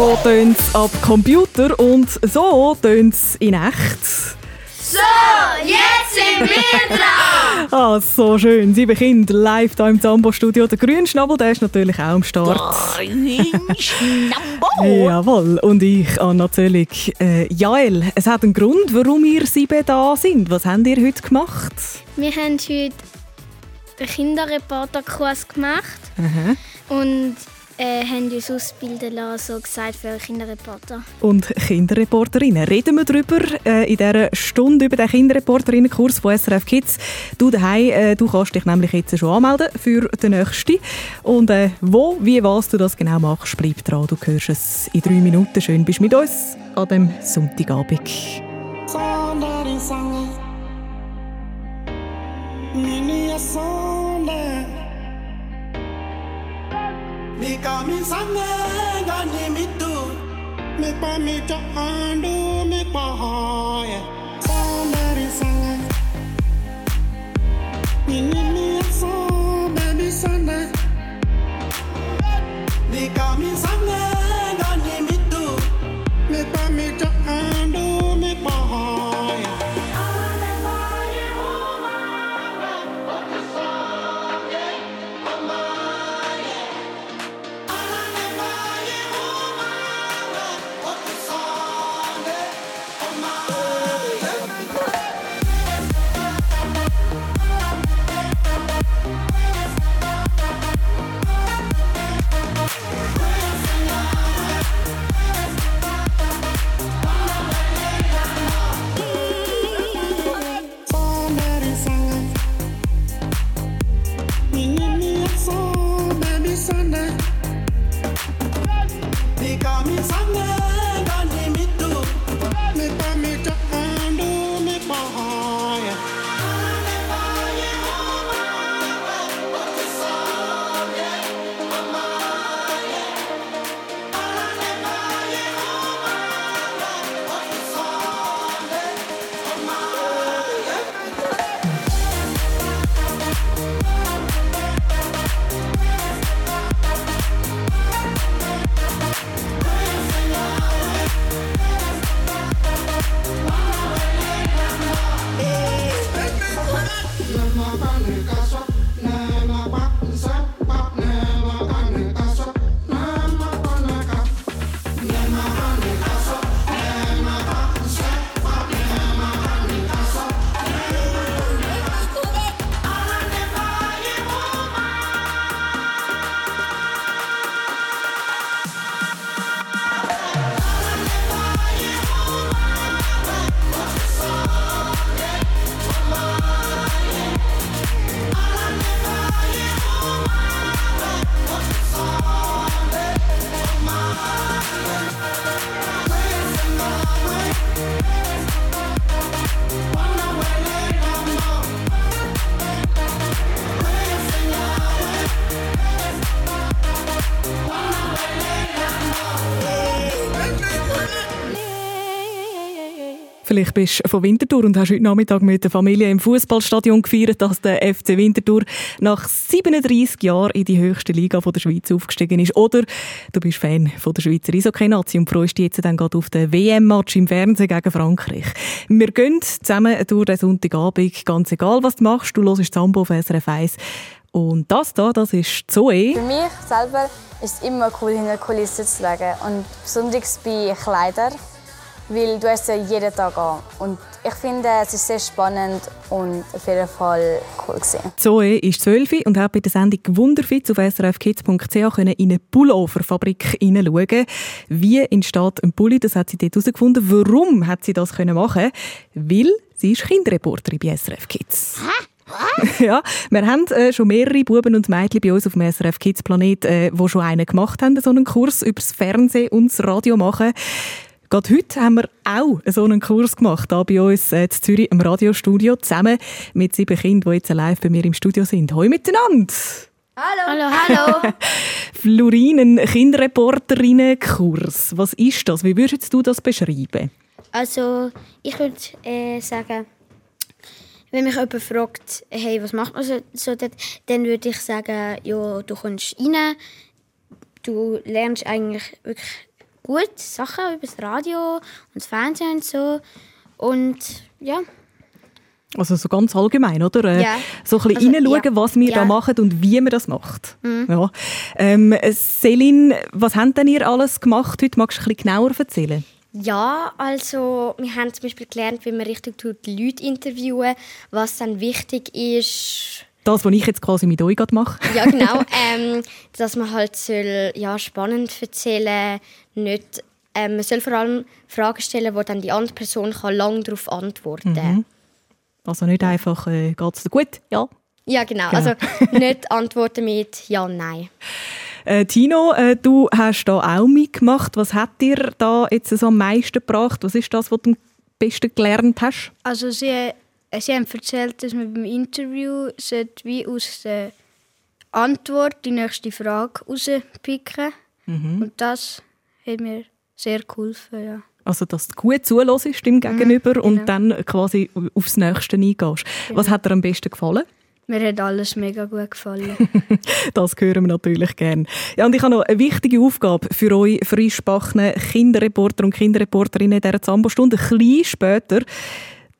So tönt es ab Computer und so tönt es in echt. So, jetzt sind wir dran! Ah, so schön. Sieben Kinder live hier im Zambo-Studio. Der Grünschnabel, der ist natürlich auch am Start. Jawohl. Und ich, Anna Zöllig. Äh, Jael, es hat einen Grund, warum ihr sieben da sind. Was habt ihr heute gemacht? Wir haben heute einen Kinderreporterkurs gemacht Aha. und äh, haben uns ausbilden lassen, so gesagt, für Kinderreporter. Und Kinderreporterinnen. Reden wir darüber äh, in dieser Stunde über den Kinderreporterinnenkurs von SRF Kids. Du daheim, äh, du kannst dich nämlich jetzt schon anmelden für den nächsten. Und äh, wo, wie, was du das genau machst, bleib dran. Du hörst es in drei Minuten. Schön bist du mit uns an dem Sonntagabend. Somebody sang nikamisane ngani mitu mipa mito andu mipa hoye somebody sana nini mi so baby sana nikamisane Vielleicht bist du von Winterthur und hast heute Nachmittag mit der Familie im Fußballstadion gefeiert, dass der FC Winterthur nach 37 Jahren in die höchste Liga von der Schweiz aufgestiegen ist. Oder du bist Fan von der Schweizer Eishockey-Nazi und freust dich jetzt dann gerade auf den WM-Match im Fernsehen gegen Frankreich. Wir gehen zusammen durch den Sonntagabend, ganz egal was du machst. Du hörst Sambo auf SRF 1. Und das da, das ist Zoe. Für mich selber ist es immer cool, hinter Kulissen zu schauen. Und besonders bei Kleidern, weil du hast ja jeden Tag an. Und ich finde, es ist sehr spannend und auf jeden Fall cool gewesen. Zoe ist 12 und hat bei der Sendung Wunderfitz auf srfkids.ch können in eine Pulloverfabrik hineinschauen. Wie entsteht ein Pulli? Das hat sie dort herausgefunden. Warum hat sie das können machen? Weil sie ist Kinderreporterin bei SRF Kids. ja, wir haben äh, schon mehrere Buben und Mädchen bei uns auf dem SRF Kids Planet, äh, die schon einen gemacht haben, so einen Kurs über das Fernsehen und das Radio machen. Gerade heute haben wir auch so einen Kurs gemacht, hier bei uns äh, in Zürich im Radiostudio, zusammen mit sieben Kindern, die jetzt live bei mir im Studio sind. Hallo miteinander! Hallo, hallo. Florinen Kinderreporterinnen-Kurs. Was ist das? Wie würdest du das beschreiben? Also, ich würde äh, sagen, wenn mich jemand fragt, hey, was macht man so, so dort, dann würde ich sagen, ja, du kommst rein, du lernst eigentlich wirklich gut, Sachen über das Radio und das Fernsehen und so. Und ja, Also so ganz allgemein, oder? Äh, Ja. So ein bisschen Also, reinschauen, ja. was wir da Ja. Mhm. machen und wie wir das macht. Ja. Ähm, Selin, was habt denn ihr alles gemacht heute? Magst du ein bisschen genauer erzählen? Ja, also wir haben zum Beispiel gelernt, wie man richtig tut, die Leute interviewen, was dann wichtig ist. Das, was ich jetzt quasi mit euch gerade mache. Ja, genau. ähm, dass man halt soll, ja, spannend erzählen nicht ähm, Man soll vor allem Fragen stellen, wo dann die andere Person kann lang darauf antworten kann. Also nicht einfach, äh, geht's dir gut? Ja. Ja, genau. Genau. Also nicht antworten mit Ja, Nein. Äh, Tino, äh, du hast da auch mitgemacht. Was hat dir da jetzt so am meisten gebracht? Was ist das, was du am besten gelernt hast? Also sie, sie haben erzählt, dass man beim Interview wie aus der Antwort die nächste Frage rauspicken Und das hat mir sehr geholfen, ja. Also, dass du gut zuhörst dem Gegenüber und genau. dann quasi aufs Nächste eingehst. Was hat dir am besten gefallen? Mir hat alles mega gut gefallen. Das hören wir natürlich gerne. Ja, und ich habe noch eine wichtige Aufgabe für euch frischbackene Kinderreporter und Kinderreporterinnen in dieser Zambo-Stunde. Ein bisschen später.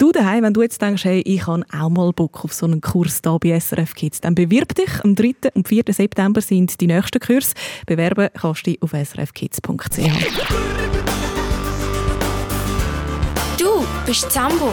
Du daheim, wenn du jetzt denkst, hey, ich habe auch mal Bock auf so einen Kurs da bei SRF Kids, dann bewirb dich. Am 3. und 4. September sind die nächsten Kurse. Bewerben kannst du dich auf srfkids.ch. Du bist Zambo.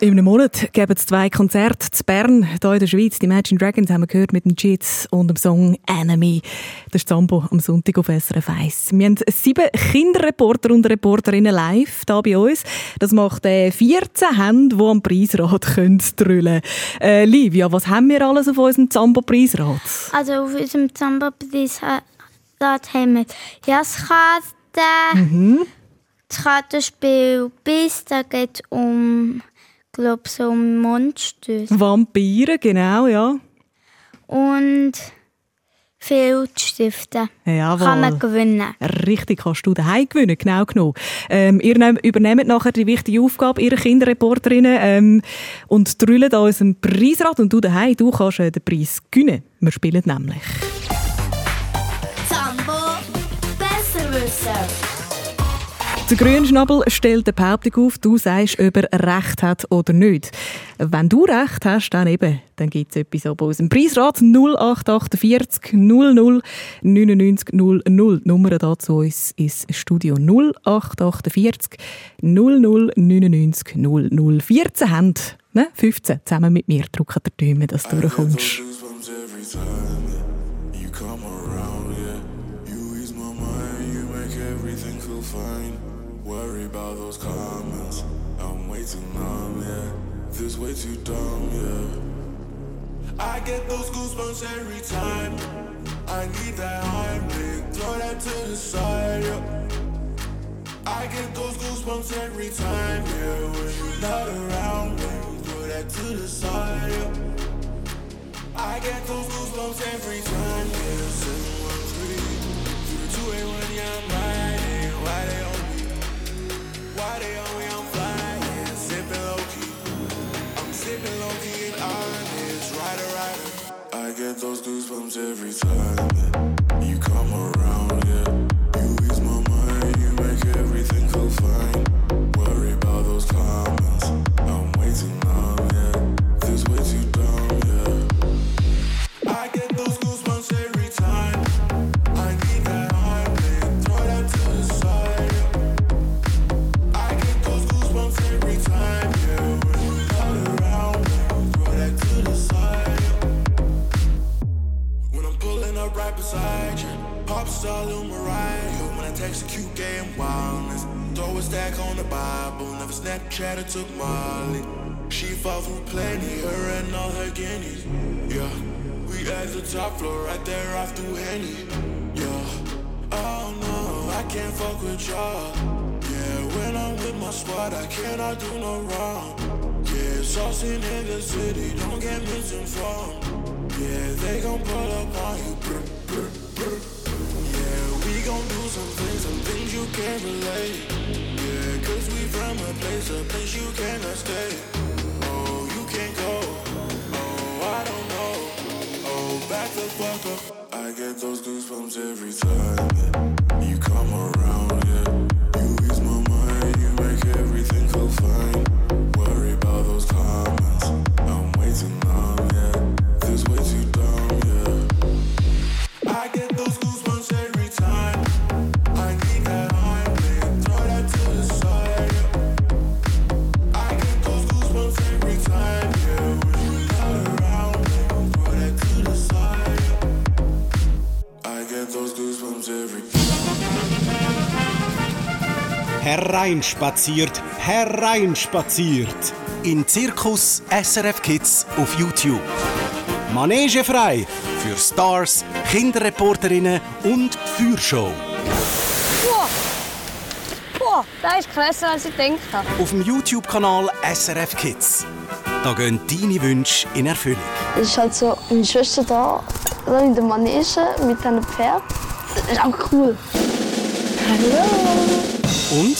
In einem Monat geben es zwei Konzerte zu Bern, hier in der Schweiz. Die Imagine Dragons haben wir gehört mit dem Jits und dem Song «Enemy». Das ist Zambo am Sonntag auf SRF 1. Wir haben sieben Kinderreporter und Reporterinnen live hier bei uns. Das macht äh, 14 Hände, die am Preisrad können drüllen äh, Livia, was haben wir alles auf unserem Zambo-Preisrad? Also auf unserem Zambo-Preis dort haben wir Jazzkarten, das Kartenspiel bis, da geht um glaube so Monster. Vampire, genau, ja. Und Filzstifte. Jawohl. Kann man gewinnen. Richtig, kannst du daheim gewinnen, genau genommen. Ähm, ihr nehm, übernehmt nachher die wichtige Aufgabe, ihre Kinderreporterinnen, ähm, und drüllen an unserem Preisrad und du daheim, du kannst äh, den Preis gewinnen. Wir spielen nämlich. Zambo besser wissen. Der Grünschnabel stellt eine Behauptung auf, du sagst, ob er Recht hat oder nicht. Wenn du Recht hast, dann eben, dann gibt es etwas bei unserem Preisrat 0848 00 99 00. Die Nummer da zu uns ist Studio 0848 00 99 00. 14 Hände, ne? 15 zusammen mit mir drücken der Däume, dass du durchkommst. Dumb, yeah. I get those goosebumps every time. I need that Heimlich, throw that to the side, yeah. I get those goosebumps every time, yeah. When you're not around, you throw that to the side, yeah. I get those goosebumps every time, yeah. 713 through 281, yeah, I'm riding. comes every time. Right beside you, pop star Lil Mariah. When I text a cute and wildness, throw a stack on the Bible. Never Snapchat or took Molly. She fought through plenty, her and all her guineas. Yeah, we at the top floor, right there off through Henny. Yeah, oh no, I can't fuck with y'all. Yeah, when I'm with my squad, I cannot do no wrong. Saucing in the city, don't get misinformed. Yeah, they gon' pull up on you. Brr, brr, brr. Yeah, we gon' do some things, some things you can't relate. Yeah, cause we from a place, a place you cannot stay. Oh, you can't go. Oh, I don't know. Oh, back the fuck up. I get those goosebumps every time. You come around, yeah. You ease my mind, you make everything feel fine. Hereinspaziert, hereinspaziert. In Zirkus SRF Kids auf YouTube. Manege frei für Stars, Kinderreporterinnen und Feuershow. Boah, das ist krasser, als ich gedacht habe. Auf dem YouTube-Kanal SRF Kids. Da gehen deine Wünsche in Erfüllung. Es ist halt so, meine Schwester da, da in der Manege mit einem Pferd. Das ist auch cool. Hallo. Und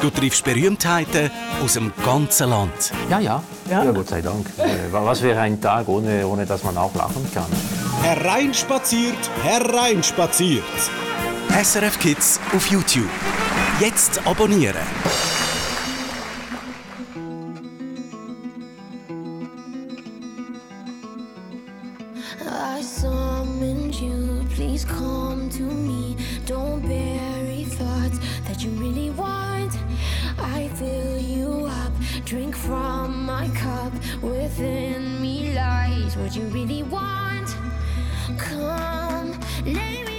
du triffst Berühmtheiten aus dem ganzen Land. Ja, ja. Ja, Gott sei Dank. Äh, Was wäre ein Tag, ohne, ohne dass man auch lachen kann? Hereinspaziert, hereinspaziert. SRF Kids auf YouTube. Jetzt abonnieren. I summoned you, please come to me. Don't bury that you really want. I fill you up, drink from my cup. Within me lies what you really want. Come, me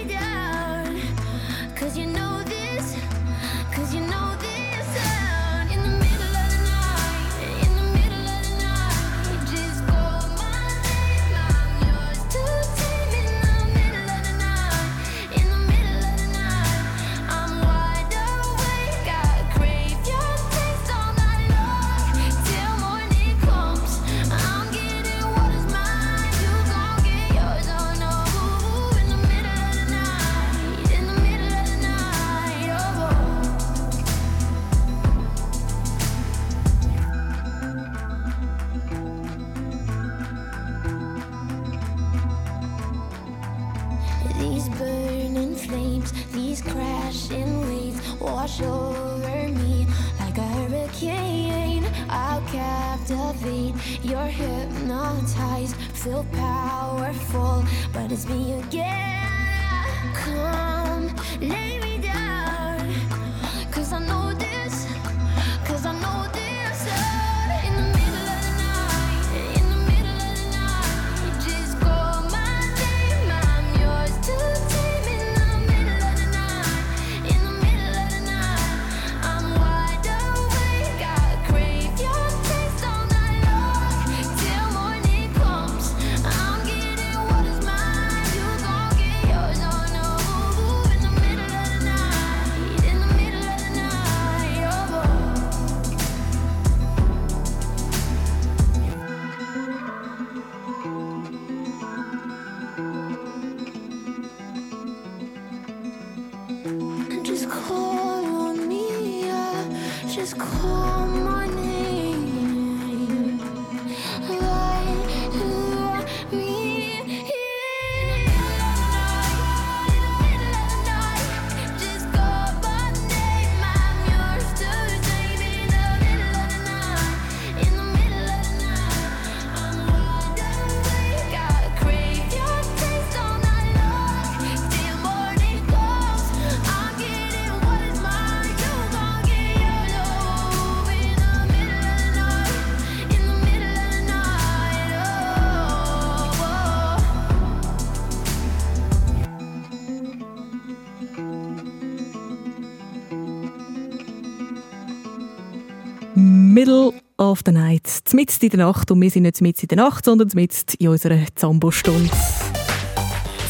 Middle of the Night. Mitten in der Nacht. Und wir sind nicht mitten in der Nacht, sondern mitten in unserer Zambo-Stunde.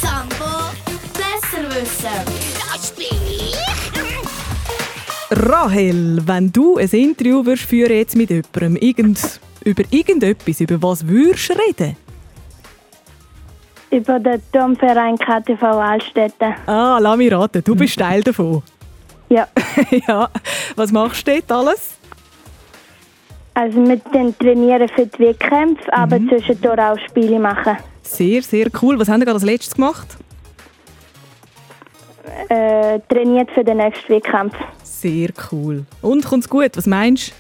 Zambo besser wissen. Das bin ich. Rahel, wenn du ein Interview würdest führen jetzt mit jemandem, irgend, über irgendetwas, über was würdest du reden? Über den Domverein KTV Altstädte. Ah, lass mich raten, du bist Teil davon. Ja. ja. Was machst du dort alles? Also mit den Trainieren für die Wettkämpfe, aber zwischendurch auch Spiele machen. Sehr, sehr cool. Was haben wir gerade als letztes gemacht? Äh, trainiert für den nächsten Wettkampf. Sehr cool. Und kommt's gut? Was meinst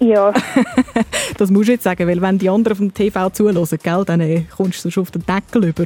Ja. du? Das musst du jetzt sagen, weil wenn die anderen vom TV zuhören, gell, dann äh, kommst du sonst auf den Deckel über.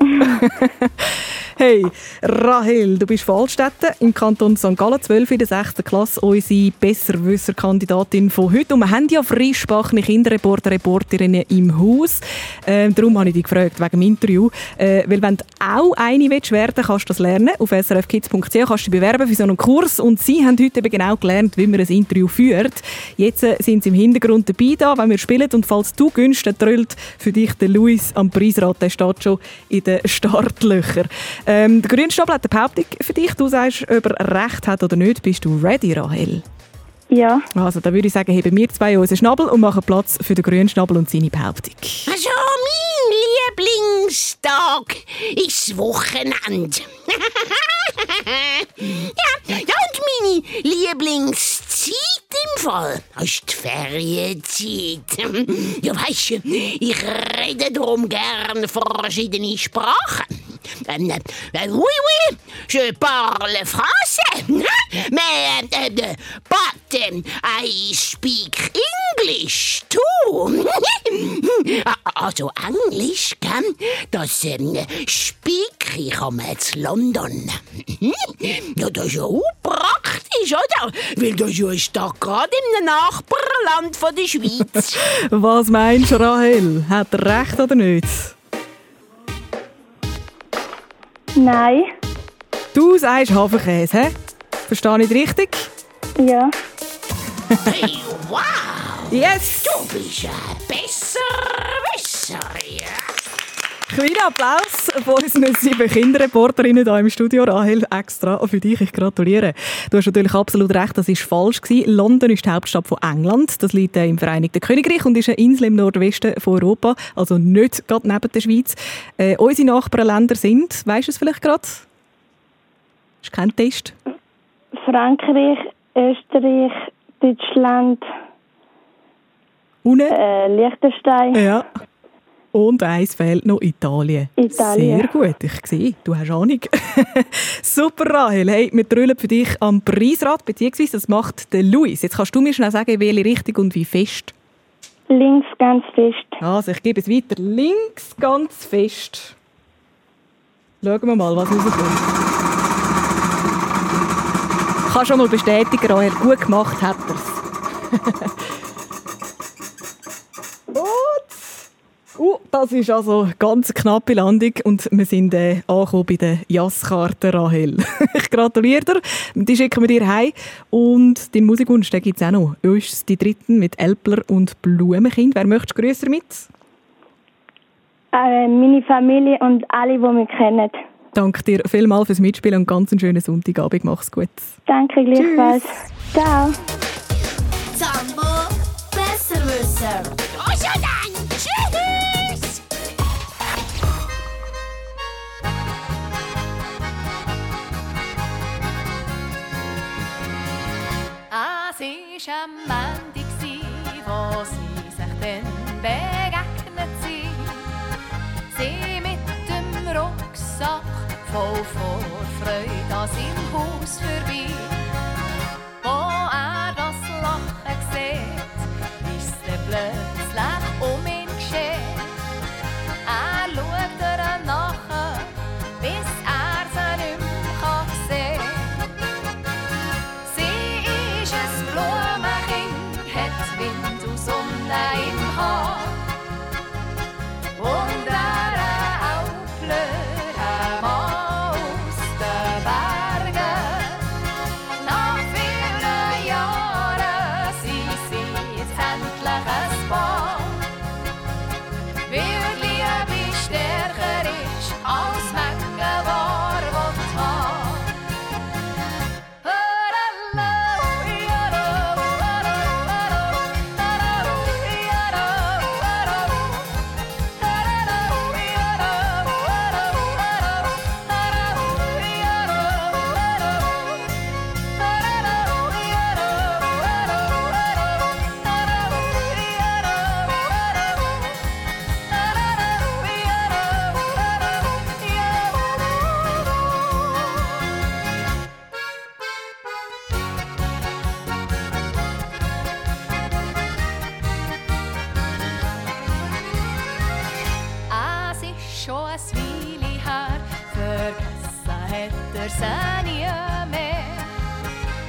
Hey, Rahel, du bist von Altstätten im Kanton St. Gallen, 12 in der 6. Klasse, unsere Besserwisser-Kandidatin von heute. Und wir haben ja frischbachene Kinderreporter, Reporterinnen im Haus. Ähm, darum habe ich dich gefragt, wegen dem Interview. Äh, weil wenn du auch eine willst werden kannst du das lernen. Auf srfkids.ch kannst du dich bewerben für so einen Kurs. Und sie haben heute eben genau gelernt, wie man ein Interview führt. Jetzt äh, sind sie im Hintergrund dabei, da, wenn wir spielen. Und falls du gönnst, dann für dich der Luis am Preisrad. Der steht schon in den Startlöchern. Ähm, der Grünschnabel hat eine Behauptung für dich. Du sagst, ob er recht hat oder nicht. Bist du ready, Rahel? Ja. Also, dann würde ich sagen, heben wir zwei unseren Schnabel und machen Platz für den Grünschnabel und seine Behauptung. Also, mein Lieblingstag ist Wochenende. ja, ja, und meine Lieblingszeit im Fall ist die Ferienzeit. ja, weißt du, ich rede darum gern verschiedene Sprachen. Ähm, äh, oui, oui, je parle français. Mais, äh, äh, but ähm, I speak English too. also Englisch, gell? Das ähm, speak ich am zu London. ja, das ist ja auch praktisch, oder? Weil das ja ist da gerade im Nachbarland von der Schweiz. Was meinst du, Rahel? Hat er recht oder nicht? Nein. Du sagst Hafenkäse, hä? Verstehe ich richtig? Ja. hey, wow! Yes! Du bist ein Besserwisser, ja. Kleiner Applaus von unseren sieben Kinderreporterinnen hier im Studio. Rahel, extra für dich. Ich gratuliere. Du hast natürlich absolut recht, das war falsch. Gewesen. London ist die Hauptstadt von England. Das liegt äh, im Vereinigten Königreich und ist eine Insel im Nordwesten von Europa. Also nicht gerade neben der Schweiz. Äh, unsere Nachbarländer sind, weißt du es vielleicht gerade? Ist kein Test. Frankreich, Österreich, Deutschland, Ohne? äh, Liechtenstein, Ja. Und eins fehlt noch, Italien. Italien. Sehr gut, ich sehe, du hast Ahnung. Super, Rahel. Hey, wir drüllen für dich am Preisrad, beziehungsweise das macht der Luis. Jetzt kannst du mir schnell sagen, welche Richtung und wie fest. Links ganz fest. Also, ich gebe es weiter. Links ganz fest. Schauen wir mal, was rauskommt. Ich kann schon mal bestätigen, Rahel, gut gemacht hat er es. Uh, das ist also eine ganz knappe Landung und wir sind äh, angekommen bei der Jasskarte Rahel. ich gratuliere dir, die schicken wir dir heim und deinen Musikwunsch gibt es auch noch. Uns die dritten mit Elpler und Blumenkind. Wer möchte grösser mit? Äh, meine Familie und alle, die mich kennen. Danke dir vielmals fürs Mitspielen und ganz einen schönen Sonntagabend. Mach's gut. Danke gleichfalls. Ciao. Zambo besser wissen. War am Montag, wo sie sich dann begegnet sind. Sie mit dem Rucksack voll Vorfreude an seinem Haus vorbei.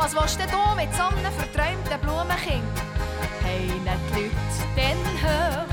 Was willst du denn mit so einem verträumten Blumenkind? Haben die Leute dann hochgenommen?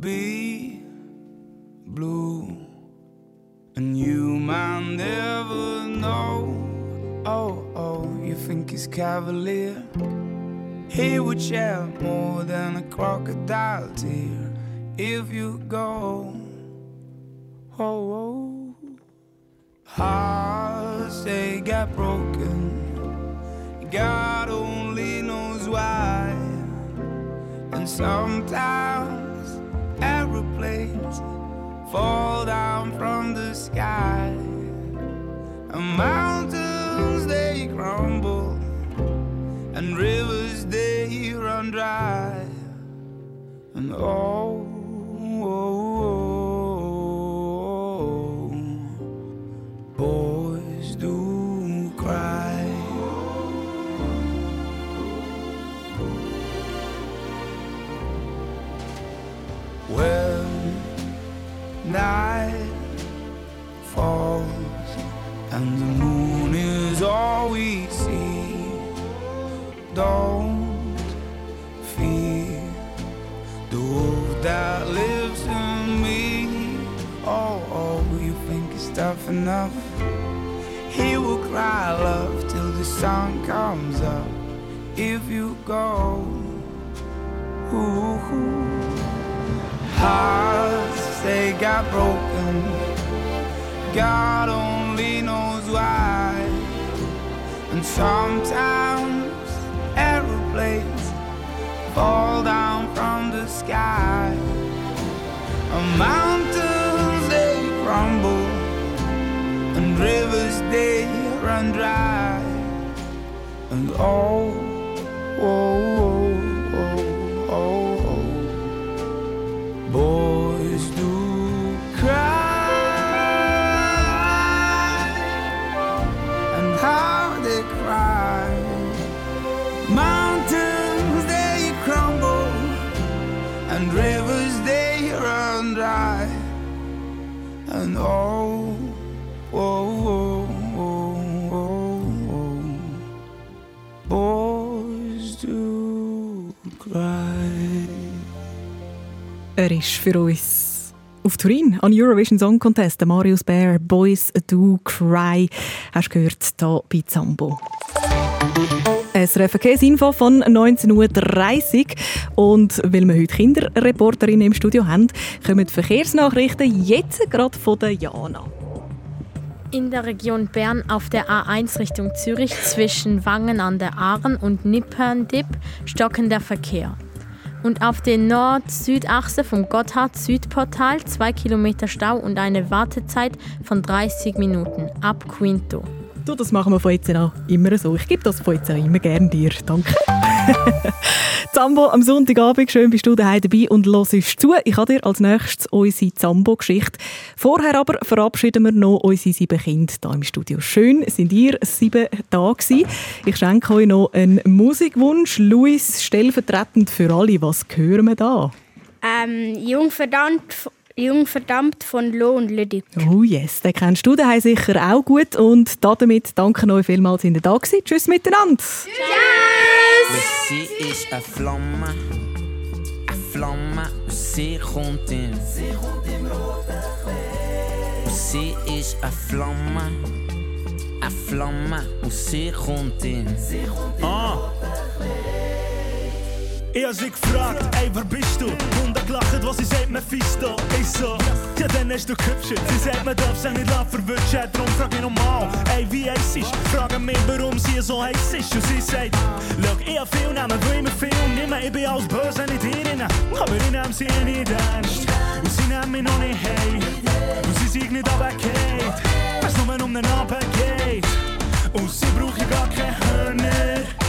Be blue, and you might never know. Oh, oh, you think he's cavalier? He would shed more than a crocodile tear if you go. Oh, oh. Hearts they got broken. God only knows why. And sometimes aeroplanes fall down from the sky. And mountains they crumble. And rivers they run dry. And oh, don't fear the wolf that lives in me. Oh, oh, you think it's tough enough? He will cry love till the sun comes up. If you go, ooh, hearts they got broken. God only knows why. And sometimes fall down from the sky. And mountains they crumble, and rivers they run dry. And oh, oh, Er ist für uns auf Turin an Eurovision Song Contest. Marius Bär, Boys Do Cry. Hast du gehört, hier bei Zambo. Ein Verkehrsinfo von 19.30 Uhr. Und weil wir heute Kinderreporterinnen im Studio haben, kommen die Verkehrsnachrichten jetzt gerade von der Jana. In der Region Bern auf der A1 Richtung Zürich zwischen Wangen an der Aaren und Nipperndipp stockender Verkehr. Und auf der Nord-Süd-Achse vom Gotthard-Südportal 2 Kilometer Stau und eine Wartezeit von 30 Minuten ab Quinto. Du, das machen wir von jetzt an immer so. Ich gebe das von jetzt an immer gerne dir. Danke. Zambo am Sonntagabend, schön bist du daheim dabei und hörst zu. Ich habe dir als nächstes unsere Zambo-Geschichte. Vorher aber verabschieden wir noch unsere sieben Kinder hier im Studio. Schön sind ihr sieben da gewesen. Ich schenke euch noch einen Musikwunsch. Luis, stellvertretend für alle, was hören wir da? Ähm, Jung Jung verdammt von Lo und Lüdi. Oh yes, den kennst du daheim sicher auch gut. Und damit danke euch vielmals, dass ihr da gewesen. Tschüss miteinander. Você is a flamme, a flamme, você komt in. Você is a flamme, a flamme, você komt in. Ah. Ich hab sie gefragt, ey, wer bist du? Und er gelacht, was sie sagt, Mephisto. Ich so, ja, dann hast du gehübscht. Sie sagt, man darf sich nicht lassen verwünschen. Darum frag ich nochmal, ey, wie heiß ist? Fragen mich, warum sie so heiß ist. Und sie sagt, schau, ich hab viel nehmen, will immer viel nehmen. Ich bin alles böse, nicht ihnen. Aber ich nehm sie nicht ernst. Und sie nehmen mich noch nicht hey. Und sie sind nicht runtergefallen. Weil's nur um den Abend geht. Und sie braucht ja gar keine Hörner.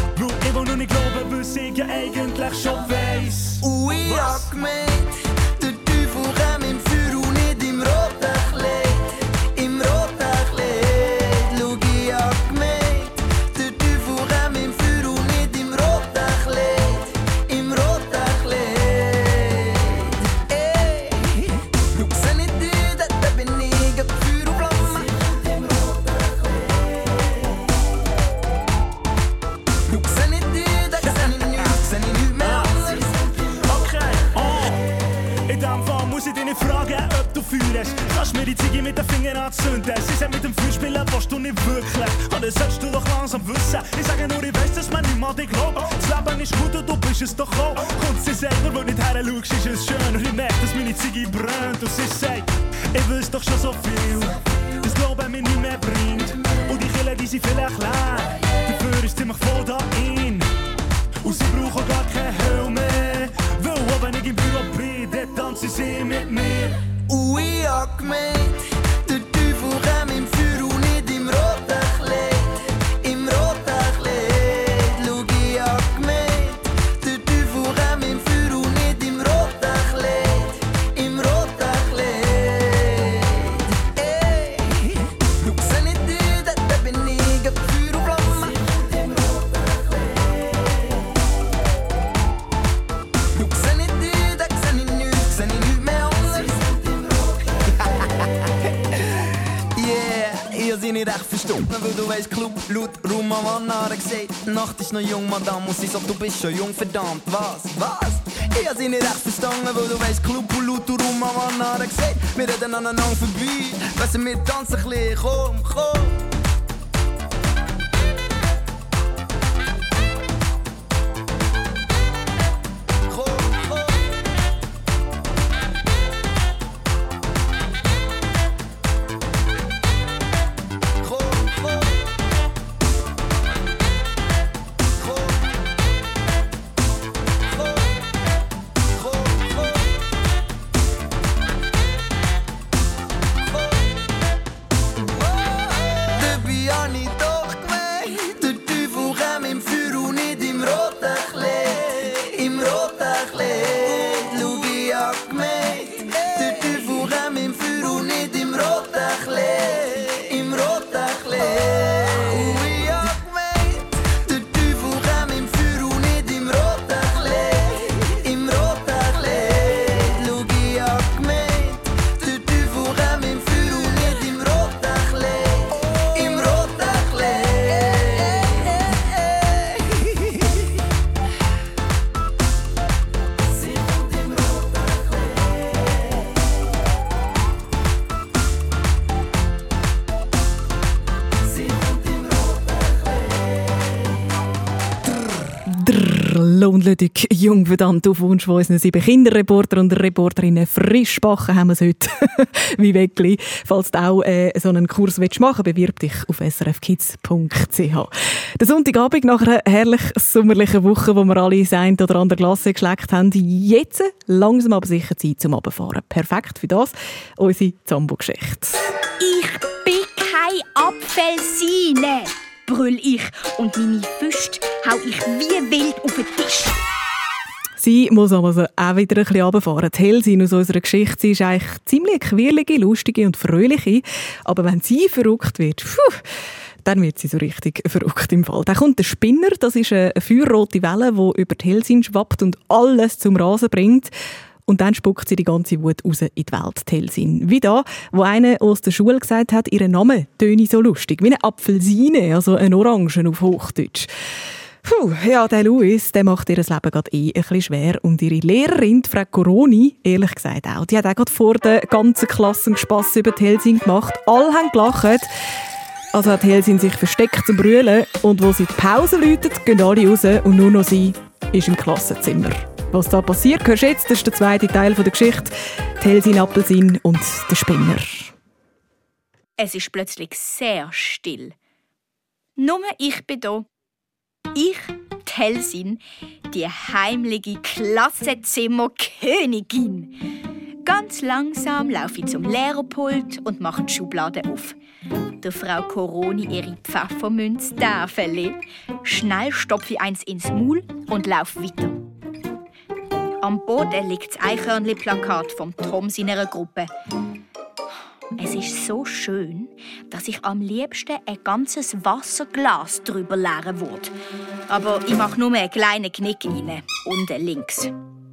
Weil ich will nur nicht glauben, was ich ja eigentlich schon weiss. Und ich hab die Ziege mit den Fingern anzünden. Sie sagt, mit dem Feuer spielen willst du nicht wirklich. Und das solltest du doch langsam wissen. Ich sage nur, ich weiß, dass man mal dich glaubt. Das Leben ist gut und du bist es doch auch. Und sie weil du nicht her schaust, ist es schön. Und ich merke, dass meine Ziege brennt. Und sie sagt, ich weiß doch schon so viel. Dass Glauben mir nicht mehr bringt. Und die Kille, die sind vielleicht leer. Noch jung, Madame, und sie sagt, du bist schon jung, verdammt, was, was? Ihr seid nicht echt verstanden, weil du weißt, Club, und laut, Raum am Anna gesagt, wir reden aneinander vorbei, weißt wir tanzen ein bisschen, komm, komm. Lohnledig, jung verdammt auf Wunsch von unseren sieben Kinderreporter und Reporterinnen frisch backen haben wir es heute. Wie Weckli. Falls du auch äh, so einen Kurs willst machen bewirb dich auf srfkids.ch. Der Sonntagabend nach einer herrlich sommerlichen Woche, wo wir alle sein oder andere Glasse geschleckt haben, jetzt langsam aber sicher Zeit zum Abfahren. Perfekt für das unsere Zambo-Geschichte. Ich bin keine Apfelsine, brüll ich und meine Füße hau ich wie wild auf den Tisch. Sie muss aber so auch wieder ein bisschen runterfahren. Die Hellsin aus unserer Geschichte sie ist eigentlich ziemlich quirlige, lustige und fröhliche. Aber wenn sie verrückt wird, puh, dann wird sie so richtig verrückt im Fall. Dann kommt der Spinner, das ist eine feuerrote Welle, die über die Hellsin schwappt und alles zum Rasen bringt. Und dann spuckt sie die ganze Wut raus in die Welt, die Hellsin. Wie da, wo einer aus der Schule gesagt hat, ihr Name töne so lustig, wie eine Apfelsine, also ein Orangen auf Hochdeutsch. Puh, ja, der Luis, der macht ihr Leben gerade eh ein bisschen schwer. Und ihre Lehrerin, Frau Coroni, ehrlich gesagt auch, die hat auch gerade vor der ganzen Klasse Spass über die Hellsin gemacht. Alle haben gelacht. Also hat Hellsin sich versteckt zum Brüllen. Und wo sie die Pause läutet, gehen alle raus und nur noch sie ist im Klassenzimmer. Was da passiert, hörst jetzt, das ist der zweite Teil der Geschichte. Die Hellsin, Appelsin und der Spinner. Es ist plötzlich sehr still. Nur ich bin da. Ich, die Hellsin, die heimliche Klassenzimmerkönigin. Ganz langsam laufe ich zum Lehrerpult und mache die Schublade auf. Der Frau Coroni ihre Pfeffermünztafel. Schnell stopfe ich eins ins Maul und laufe weiter. Am Boden liegt das Eichhörnli-Plakat vom Tom seiner Gruppe. Es ist so schön, dass ich am liebsten ein ganzes Wasserglas drüber leeren würde. Aber ich mache nur einen kleinen Knick rein, unten links.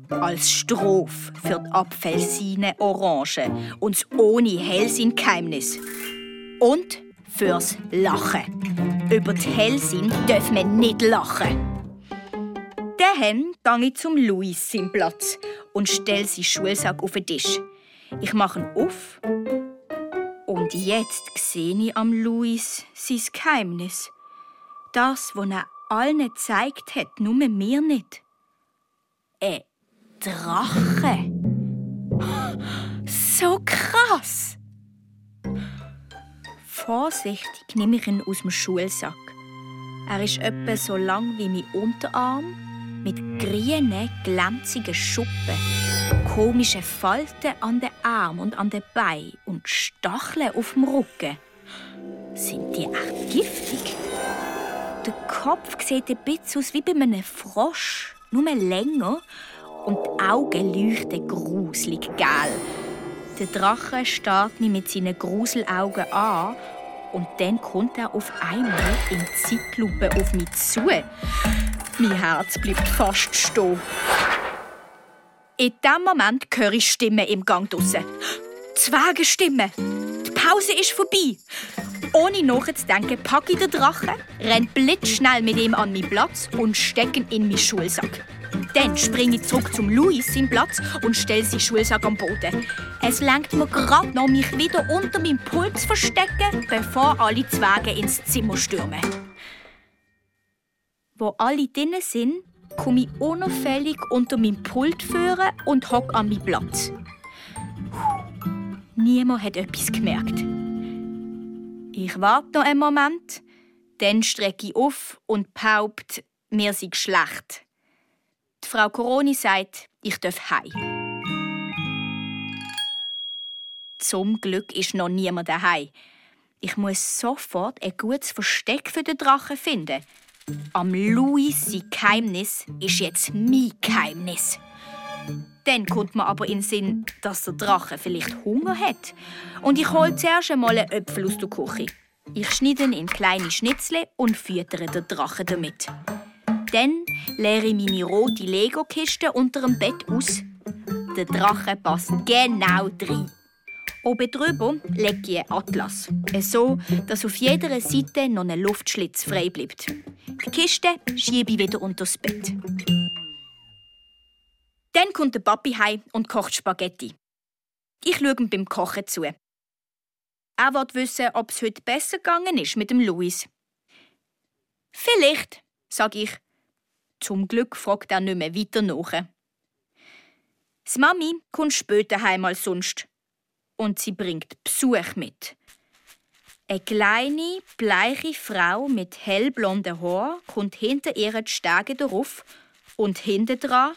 Als Strophe für die Apfelsine Orange und ohne Hellsinn Geheimnis. Und fürs Lachen. Über die Hellsinn dürfen wir nicht lachen. Dann gehe ich zum Luis seinen Platz und stelle seinen Schulsack auf den Tisch. Ich mache ihn auf und jetzt sehe ich am Luis sein Geheimnis. Das, was er allen gezeigt hat, nur mir nicht. Ein Drache. So krass. Vorsichtig nehme ich ihn aus dem Schulsack. Er ist etwa so lang wie mein Unterarm, mit grünen, glänzigen Schuppen, komische Falten an den Armen und an den Beinen und Stacheln auf dem Rücken. Sind die echt giftig? Der Kopf sieht ein bisschen aus wie bei einem Frosch, nur länger und die Augen leuchten gruselig gel. Der Drache starrt mich mit seinen Gruselaugen an und dann kommt er auf einmal in Zeitlupe auf mich zu. Mein Herz bleibt fast stehen. In diesem Moment höre ich Stimmen im Gang draussen. Zwergenstimmen. Die Pause ist vorbei. Ohne nachzudenken, packe ich den Drachen, renne blitzschnell mit ihm an meinen Platz und stecke ihn in meinen Schulsack. Dann springe ich zurück zum Luis, seinen Platz, und stelle seinen Schulsack am Boden. Es lenkt mir gerade noch, mich wieder unter meinem Pult zu verstecken, bevor alle Zwerge ins Zimmer stürmen. Wo alle drinnen sind, komme ich unauffällig unter meinem Pult führen und hocke an meinem Platz. Niemand hat etwas gemerkt. Ich warte noch einen Moment, dann strecke ich auf und behaupte, mir sei schlecht. Die Frau Coroni sagt, ich darf heim. Zum Glück ist noch niemand daheim. Ich muss sofort ein gutes Versteck für den Drachen finden. Am Louis sein Geheimnis ist jetzt mein Geheimnis. Dann kommt mir aber in den Sinn, dass der Drache vielleicht Hunger hat. Und ich hole zuerst einmal einen Äpfel aus der Küche. Ich schneide ihn in kleine Schnitzel und füttere den Drachen damit. Dann leere ich meine rote Lego-Kiste unter dem Bett aus. Der Drache passt genau rein. Oben drüber lege ich einen Atlas. So, dass auf jeder Seite noch ein Luftschlitz frei bleibt. Die Kiste schiebe ich wieder unter das Bett. Dann kommt der Papi heim und kocht Spaghetti. Ich schaue ihm beim Kochen zu. Er will wissen, ob es heute besser gegangen ist mit dem Luis. Vielleicht, sage ich. Zum Glück fragt er nicht mehr weiter nach. Die Mami kommt später heim als sonst. Und sie bringt Besuch mit. Eine kleine, bleiche Frau mit hellblonden Haaren kommt hinter ihr die Stege darauf und hinten dran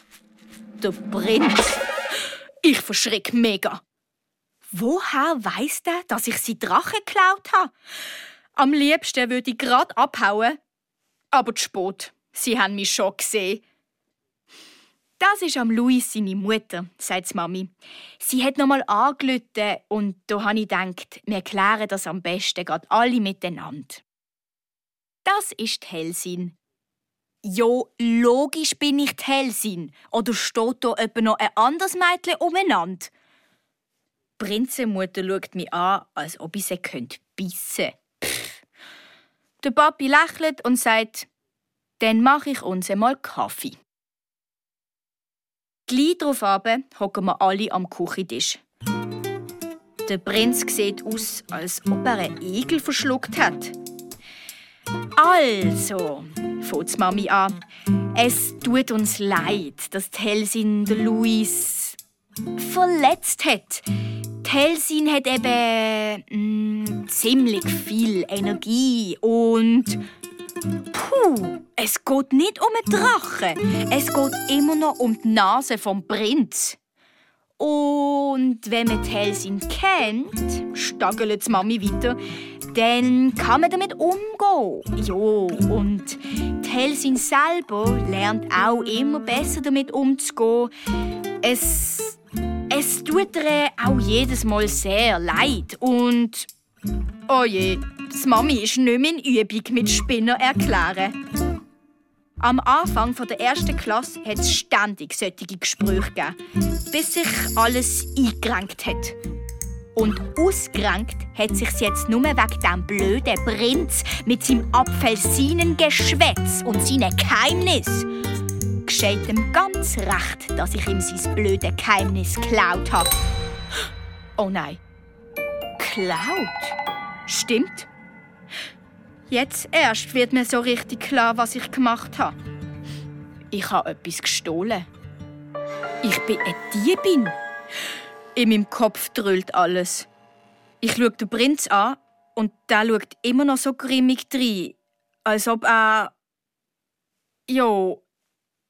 der Prinz. Ich verschreck mega. Woher weiß der, dass ich sie Drache geklaut habe? Am liebsten würde ich grad abhauen. Aber zu spät. Sie haben mich schon gesehen. Das ist am Louis seine Mutter, sagt die Mami. Sie hat nochmal angelüte und da habe ich gedacht, wir klären das am besten gerade alle miteinander. Das ist die Hellsin. Jo, logisch bin ich die Hellsin. Oder steht da etwa noch ein anderes Mädchen umeinander? Die Prinzenmutter schaut mich an, als ob ich sie könnte bissen Pff. Der Papi lächelt und sagt, dann mache ich uns einmal Kaffee. Gleich darauf hocken wir alle am Küchentisch. Der Prinz sieht aus, als ob er einen Igel verschluckt hat. Also, fängt Mami an, es tut uns leid, dass die Helsin den Luis verletzt hat. Die Helsin hat eben mh, ziemlich viel Energie und Puh, es geht nicht um einen Drachen. Es geht immer noch um die Nase vom Prinz. Und wenn man die Helsin kennt, staggelt die Mami weiter, dann kann man damit umgehen. Jo, und die Helsin selber lernt auch immer besser damit umzugehen. Es, es tut ihr auch jedes Mal sehr leid und oh je, die Mami ist nicht mehr in Übung mit Spinner erklären. Am Anfang der ersten Klasse hat es ständig solche Gespräche gegeben, bis sich alles eingerenkt hat. Und ausgerenkt hat sich jetzt nur wegen dem blöden Prinz mit seinem Apfelsinengeschwätz und seinen Geheimnis. Gescheit ihm ganz recht, dass ich ihm sein blödes Geheimnis geklaut habe. Oh nein. Klaut? Stimmt. Jetzt erst wird mir so richtig klar, was ich gemacht habe. Ich habe etwas gestohlen. Ich bin eine Diebin. In meinem Kopf dröhlt alles. Ich schaue den Prinz an Und der schaut immer noch so grimmig rein, als ob er. ja.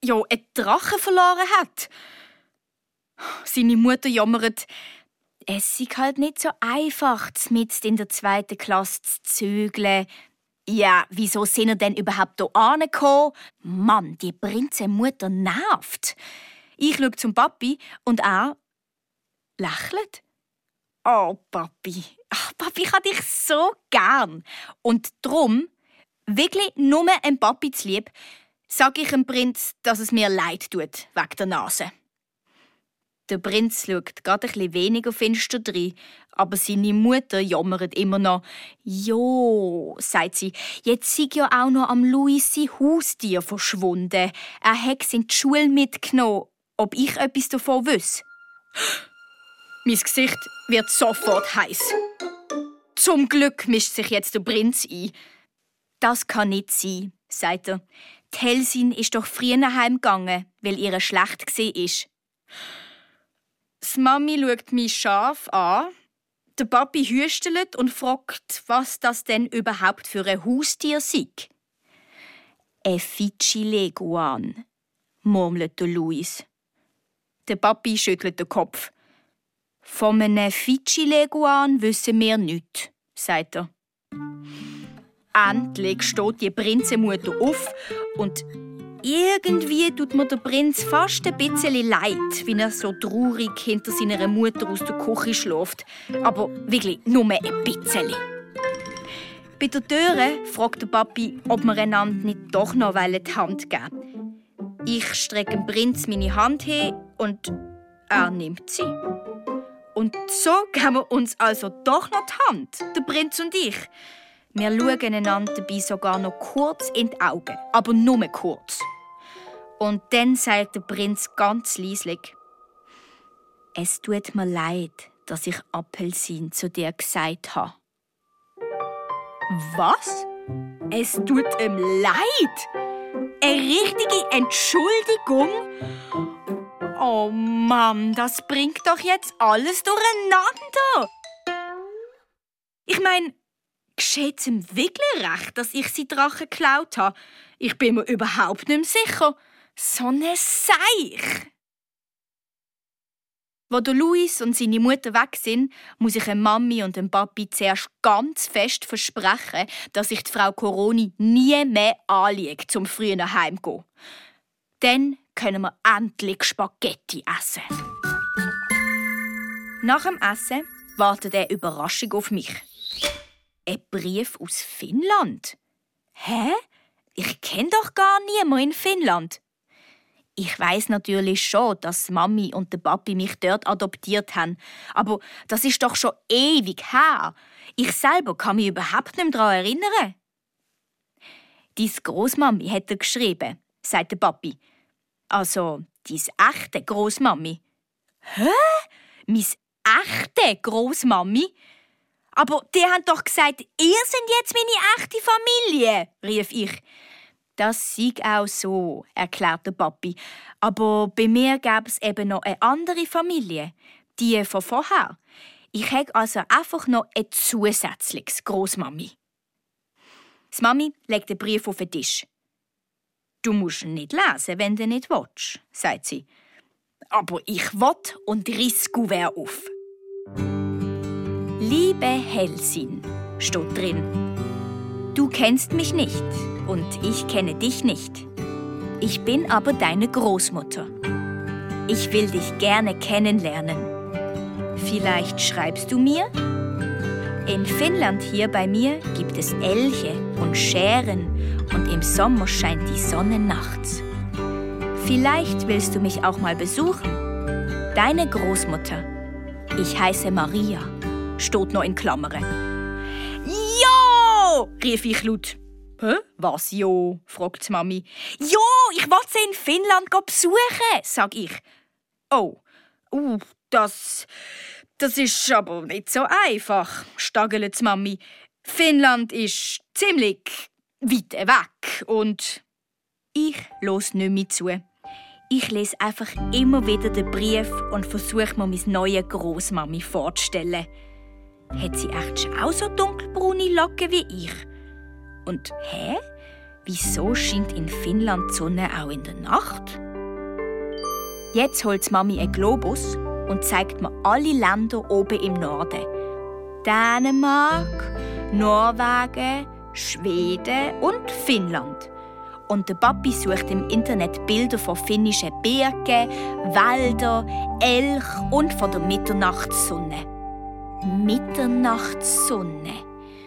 ja, einen Drachen verloren hat. Seine Mutter jammert, es ist halt nicht so einfach, mit in der zweiten Klasse zu zügeln. Ja, wieso sind er denn überhaupt hier angekommen? Mann, die Prinzenmutter nervt. Ich schaue zum Papi und er lächelt. Oh, Papi. Ach, Papi, ich habe dich so gern. Und drum, wirklich nur ein Papi zu lieb, sage ich dem Prinz, dass es mir leid tut, wegen der Nase. Der Prinz schaut gerade ein bisschen weniger finster rein, aber seine Mutter jammert immer noch. Jo, sagt sie, jetzt sei ja auch noch am Louis Haustier verschwunden. Er hat es in die Schule mitgenommen. Ob ich etwas davon wüsste? Mein Gesicht wird sofort heiß. Zum Glück mischt sich jetzt der Prinz ein. Das kann nicht sein, sagt er. Die Helsin ist doch früher heimgegangen, weil ihr schlecht war. Das Mami schaut mich scharf an. Der Papi hüstelt und fragt, was das denn überhaupt für ein Haustier sei. Ein Fidschi-Leguan, murmelt der Luis. Der Papi schüttelt den Kopf. Von einem Fidschi-Leguan wissen wir nichts, sagt er. Endlich steht die Prinzenmutter auf und irgendwie tut mir der Prinz fast ein bisschen leid, wie er so traurig hinter seiner Mutter aus der Küche schläft. Aber wirklich nur ein bisschen. Bei der Tür fragt der Papi, ob wir einander nicht doch noch die Hand geben Ich strecke dem Prinz meine Hand hin und er nimmt sie. Und so geben wir uns also doch noch die Hand, der Prinz und ich. Wir schauen einander dabei sogar noch kurz in die Augen, aber nur kurz. Und dann sagt der Prinz ganz leislich: Es tut mir leid, dass ich Appelsin zu dir gesagt habe. Was? Es tut ihm leid? Eine richtige Entschuldigung? Oh Mann, das bringt doch jetzt alles durcheinander. Ich meine, geschieht ihm wirklich recht, dass ich sie Drachen geklaut habe? Ich bin mir überhaupt nicht mehr sicher. So ne Seich! Wo der Luis und seine Mutter weg sind, muss ich dem Mami und dem Papi zuerst ganz fest versprechen, dass ich die Frau Coroni nie mehr anliege, zum frühen Heimgehen. Dann können wir endlich Spaghetti essen. Nach dem Essen wartet eine Überraschung auf mich. Ein Brief aus Finnland. Hä? Ich kenne doch gar niemanden in Finnland. Ich weiß natürlich schon, dass Mami und der Papi mich dort adoptiert haben, aber das ist doch schon ewig her. Ich selber kann mich überhaupt nicht daran erinnern. Dies Großmami er geschrieben, sagt der Papi. Also, dies echte Großmami. Hä? Mis echte Großmami? Aber die haben doch gesagt, ihr sind jetzt meine echte Familie, rief ich. Das sieg auch so, erklärt der Papi. Aber bei mir gäbe es eben noch eine andere Familie, die von vorher. Ich habe also einfach noch ein zusätzliches Großmami. Das Mami legt den Brief auf den Tisch. Du musst ihn nicht lesen, wenn du nicht willst, sagt sie. Aber ich will und riss Kuvert auf. Liebe Helsin, steht drin. Du kennst mich nicht und ich kenne dich nicht. Ich bin aber deine Großmutter. Ich will dich gerne kennenlernen. Vielleicht schreibst du mir? In Finnland hier bei mir gibt es Elche und Schären und im Sommer scheint die Sonne nachts. Vielleicht willst du mich auch mal besuchen. Deine Großmutter. Ich heiße Maria. Steht noch in Klammern. Jo! rief ich laut. Hä? Was jo? fragt Mami. Jo, ich will sie in Finnland besuchen, sag ich. Oh, uh, das. Das ist aber nicht so einfach, stagelt Mami. Finnland ist ziemlich weit weg und ich los nicht mehr zu. Ich lese einfach immer wieder den Brief und versuche mir meine neue Großmami vorzustellen. Hat sie echt auch so dunkelbraune Locken wie ich? Und hä? Wieso scheint in Finnland die Sonne auch in der Nacht? Jetzt holt Mami einen Globus und zeigt mir alle Länder oben im Norden. Dänemark, Norwegen, Schweden und Finnland. Und der Papi sucht im Internet Bilder von finnischen Bergen, Wäldern, Elch und von der Mitternachtssonne. Mitternachtssonne.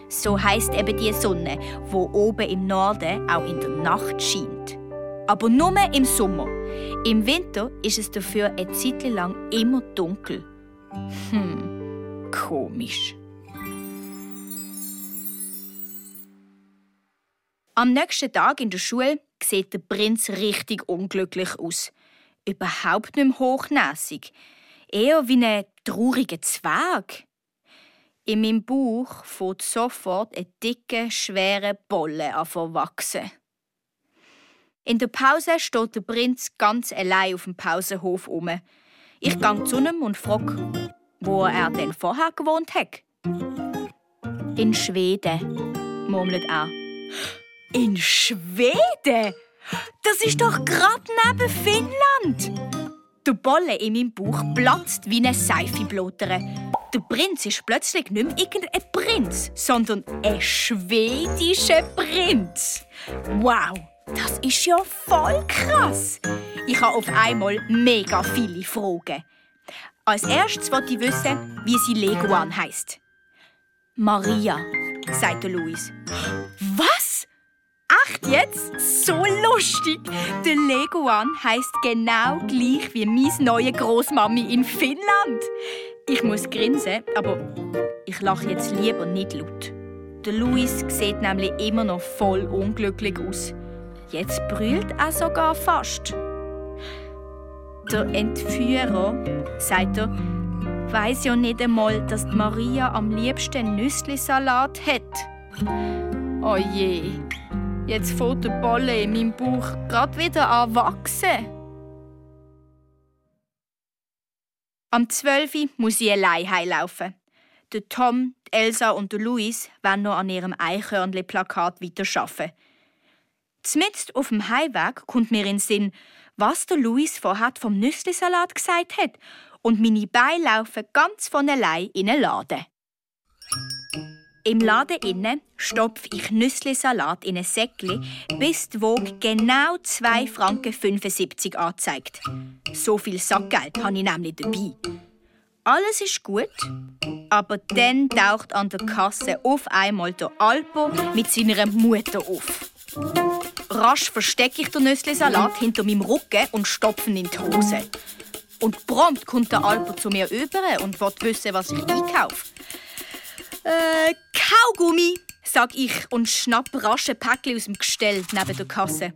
So heißt eben die Sonne, wo oben im Norden auch in der Nacht scheint. Aber nur im Sommer. Im Winter ist es dafür eine Zeit lang immer dunkel. Hm, komisch. Am nächsten Tag in der Schule sieht der Prinz richtig unglücklich aus. Überhaupt nicht mehr hochnäsig. Eher wie ein trauriger Zwerg. In meinem Bauch fährt sofort ein dicker, schwerer Bolle an wachsen. In der Pause steht der Prinz ganz allein auf dem Pausenhof um. Ich gehe zu ihm und frage, wo er denn vorher gewohnt hat. In Schweden, murmelt er. In Schweden? Das ist doch gerade neben Finnland. Der Bolle in meinem Bauch platzt wie eine Seife blotere. Der Prinz ist plötzlich nicht mehr irgendein Prinz, sondern ein schwedischer Prinz. Wow, das ist ja voll krass. Ich habe auf einmal mega viele Fragen. Als erstes wollte ich wissen, wie sie Leguan heißt. Maria, sagte Luis. Was? Echt jetzt? So lustig! Der Leguan heißt genau gleich wie meine neue Großmami in Finnland. Ich muss grinsen, aber ich lache jetzt lieber nicht laut. Der Luis sieht nämlich immer noch voll unglücklich aus. Jetzt brüllt er sogar fast. Der Entführer, sagt er, weiß ja nicht einmal, dass Maria am liebsten Nüsslisalat hat. Oh je, jetzt fährt der Bolle in meinem Bauch grad wieder an wachsen. Am 12. Uhr muss ich allein heimlaufen. Der Tom, die Elsa und der Luis werden noch an ihrem Eichhörnli-Plakat weiterarbeiten. Zmitzt auf dem Heimweg kommt mir in den Sinn, was der Luis vorher vom Nüsslisalat gesagt hat. Und meine Beine laufen ganz von allein in einen Laden. Im Laden innen stopfe ich Nüsslisalat in ein Säckli, bis die Waage genau 2,75 Franken anzeigt. So viel Sackgeld habe ich nämlich dabei. Alles ist gut, aber dann taucht an der Kasse auf einmal der Alpo mit seiner Mutter auf. Rasch verstecke ich den Nüsslisalat hinter meinem Rücken und stopfe ihn in die Hose. Und prompt kommt der Alpo zu mir über und will wissen, was ich einkaufe. Äh, Kaugummi, sag ich und schnapp rasch ein Päckchen aus dem Gestell neben der Kasse.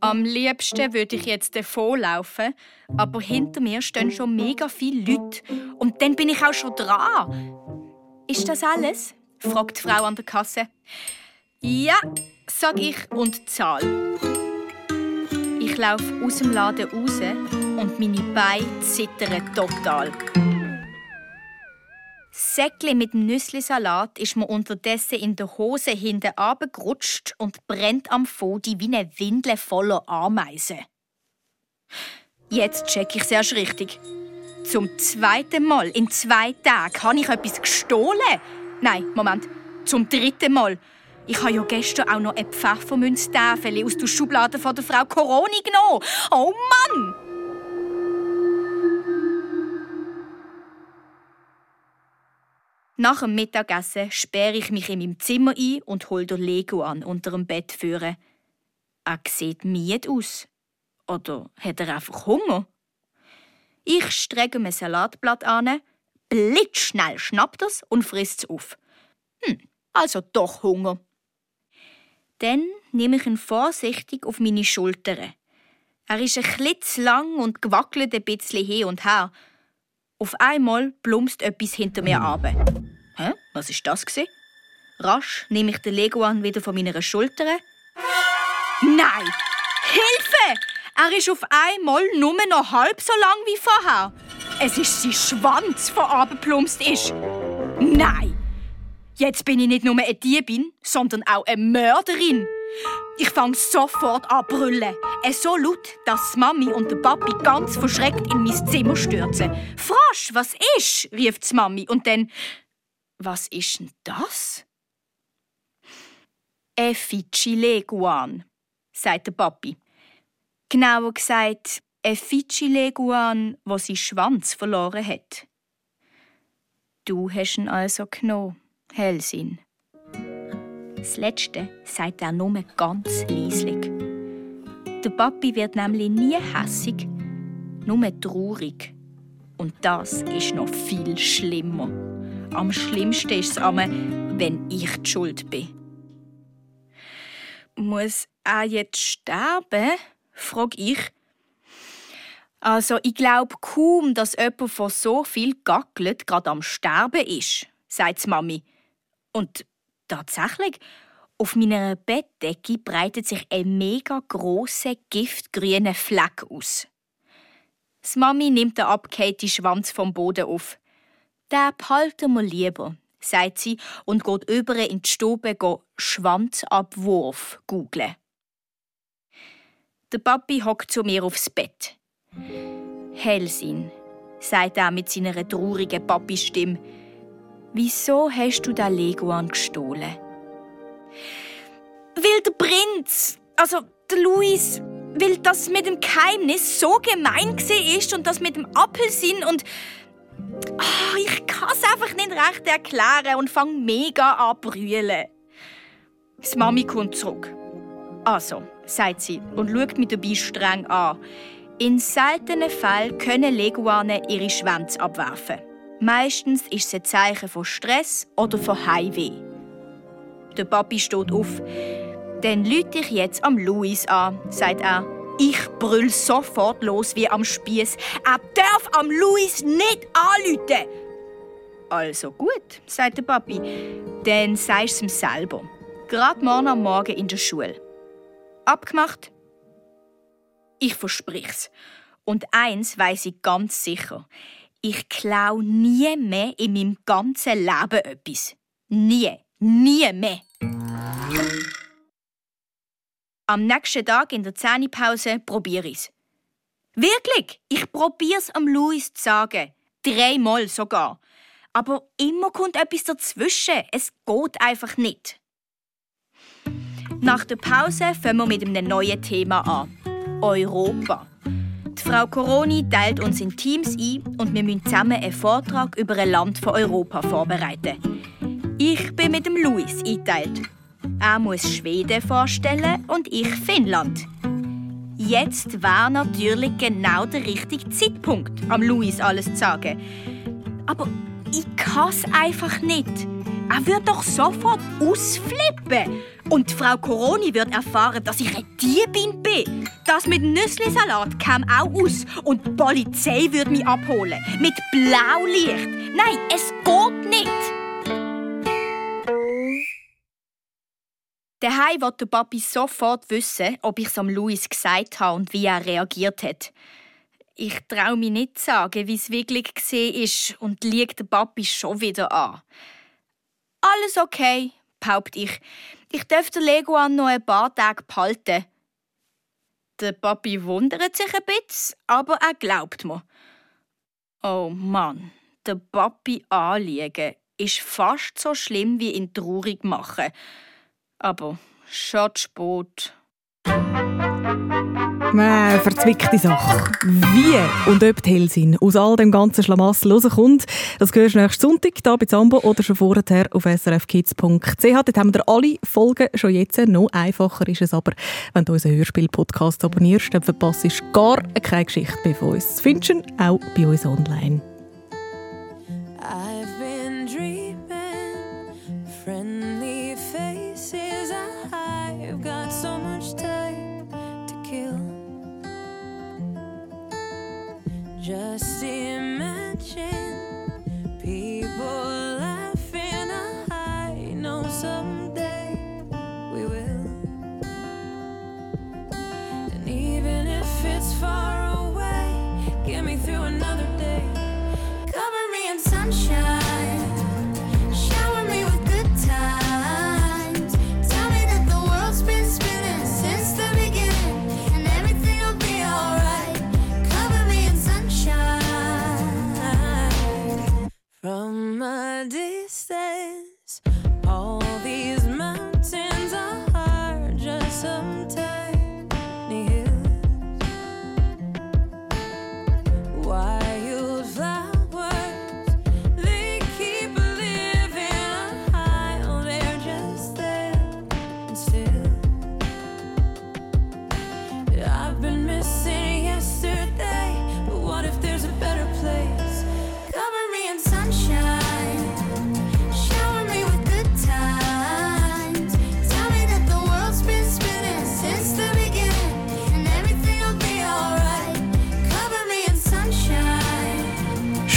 Am liebsten würde ich jetzt davonlaufen, aber hinter mir stehen schon mega viele Leute. Und dann bin ich auch schon dran. Ist das alles? fragt die Frau an der Kasse. Ja, sag ich und zahl. Ich laufe aus dem Laden raus und meine Beine zittern total. Säckli mit dem Nüsslisalat ist mir unterdessen in der Hose hinten abgerutscht und brennt am Fodi wie eine Windel voller Ameisen. Jetzt check ich erst richtig. Zum zweiten Mal in zwei Tagen habe ich etwas gestohlen. Nein, Moment. Zum dritten Mal. Ich habe ja gestern auch noch ein Pfeffermünztäfel aus der Schublade von der Frau Coroni genommen. Oh Mann! Nach dem Mittagessen sperre ich mich in meinem Zimmer ein und hole den Lego an unter dem Bett führen. Er sieht mied aus. Oder hat er einfach Hunger? Ich strecke mir Salatblatt an, blitzschnell schnappt es und frisst es auf. Hm, also doch Hunger. Dann nehme ich ihn vorsichtig auf meine Schultern. Er ist ein klitz lang und gewackelt ein bisschen hin und her. Auf einmal plumpst etwas hinter mir ab. Hä? Was ist das? Gewesen? Rasch nehme ich den Leguan wieder von meiner Schulter. Nein! Hilfe! Er ist auf einmal nur noch halb so lang wie vorher. Es ist sein Schwanz, der abgeplumpst ist. Nein! Jetzt bin ich nicht nur eine Diebin, sondern auch eine Mörderin. Ich fange sofort an zu brüllen. So laut, dass Mami und der Papi ganz verschreckt in mein Zimmer stürzen. «Frosch, was ist?» rief die Mami. Und dann «Was ist denn das?» «Ein Fidschi-Leguan», sagt der Papi. Genauer gesagt, ein Fidschi-Leguan, wo seinen Schwanz verloren hat. Du hast ihn also genommen, Hellsinn. Das Letzte sagt er nur ganz leislich. Der Papi wird nämlich nie hässig, nur traurig. Und das ist noch viel schlimmer. Am schlimmsten ist es einmal, wenn ich die Schuld bin. Muss er jetzt sterben? frag ich. Also, ich glaube kaum, dass jemand von so viel gackelt gerade am Sterben ist, sagt Mami. Und tatsächlich, auf meiner Bettdecke breitet sich ein mega grosser, giftgrüner Fleck aus. Die Mami nimmt den abgehängten Schwanz vom Boden auf. Den behalten wir lieber, sagt sie und geht über in die Stube go Schwanzabwurf googlen. Der Papi hockt zu mir aufs Bett. Hellsinn, sagt er mit seiner traurigen Papi-Stimme. Wieso hast du den Leguan gestohlen? Weil der Prinz, also der Luis, weil das mit dem Geheimnis so gemein ist und das mit dem Apfelsinn und Ah, ich kann es einfach nicht recht erklären und fange mega an brüllen. Die Mami kommt zurück. Also, sagt sie und schaut mich dabei streng an. In seltenen Fällen können Leguane ihre Schwänze abwerfen. Meistens ist es ein Zeichen von Stress oder von Heimweh. Der Papi steht auf. Dann lüte ich jetzt am Luis an, sagt er. Ich brüll sofort los wie am Spieß. Er darf am Luis nicht anlüten. Also gut, sagt der Papi. Dann sagst es ihm selber. Gerade morgen am Morgen in der Schule. Abgemacht? Ich versprich's. Und eins weiß ich ganz sicher. Ich klau nie mehr in meinem ganzen Leben etwas. Nie. Nie mehr. Am nächsten Tag in der Zähnepause probiere ich's. Wirklich, ich probier's am Louis zu sagen. Dreimal sogar. Aber immer kommt etwas dazwischen. Es geht einfach nicht. Nach der Pause fangen wir mit einem neuen Thema an. Europa. Die Frau Coroni teilt uns in Teams ein und wir müssen zusammen einen Vortrag über ein Land von Europa vorbereiten. Ich bin mit dem Luis eingeteilt. Er muss Schweden vorstellen und ich Finnland. Jetzt war natürlich genau der richtige Zeitpunkt, am Luis alles zu sagen. Aber ich kann es einfach nicht. Er wird doch sofort ausflippen. Und Frau Coroni wird erfahren, dass ich eine Diebin bin. Das mit Nüsslisalat kam auch aus. Und die Polizei wird mich abholen. Mit Blaulicht. Nein, es geht nicht. Daheim will der Papi sofort wissen, ob ich es am Luis gesagt habe und wie er reagiert hat. Ich traue mich nicht zu sagen, wie es wirklich ist und liegt der Papi schon wieder an. Alles okay, behaupte ich. Ich darf den Leguan noch ein paar Tage behalten. Der Papi wundert sich ein bisschen, aber er glaubt mir. Oh Mann, der Papi anliegen ist fast so schlimm wie ihn traurig machen. Aber schon spät. Äh, verzwickte Sache. Wie und ob die Hellsinn aus all dem ganzen Schlamassel rauskommt, das hörst du nächsten Sonntag hier bei Zambo oder schon vorher auf srfkids.ch. Dort haben wir alle Folgen schon jetzt. Noch einfacher ist es aber, wenn du unseren Hörspiel-Podcast abonnierst, dann verpasst du gar keine Geschichte mehr von uns. Findest du auch bei uns online. I've sunshine.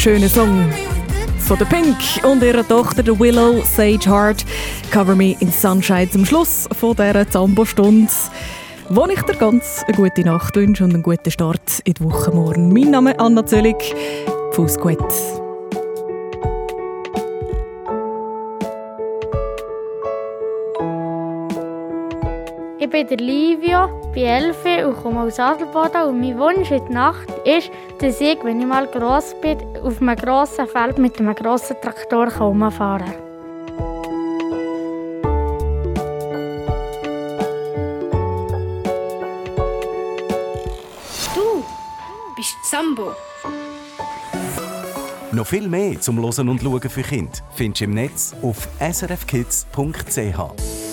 Schöner Song von der Pink und ihrer Tochter der Willow Sage Hart. Cover Me in Sunshine zum Schluss von dieser Zambo-Stunde, wo ich dir ganz eine gute Nacht wünsche und einen guten Start in die Woche morgen. Mein Name ist Anna Zöllig. Fuß gut. Ich bin der Livio, bin elf und komme aus Adelboden. Und mein Wunsch in der Nacht ist, dass ich, wenn ich mal gross bin, auf einem grossen Feld mit einem grossen Traktor herumfahren kann. Du bist Sambo. Noch viel mehr zum Losen und Schauen für Kinder findest du im Netz auf srfkids.ch.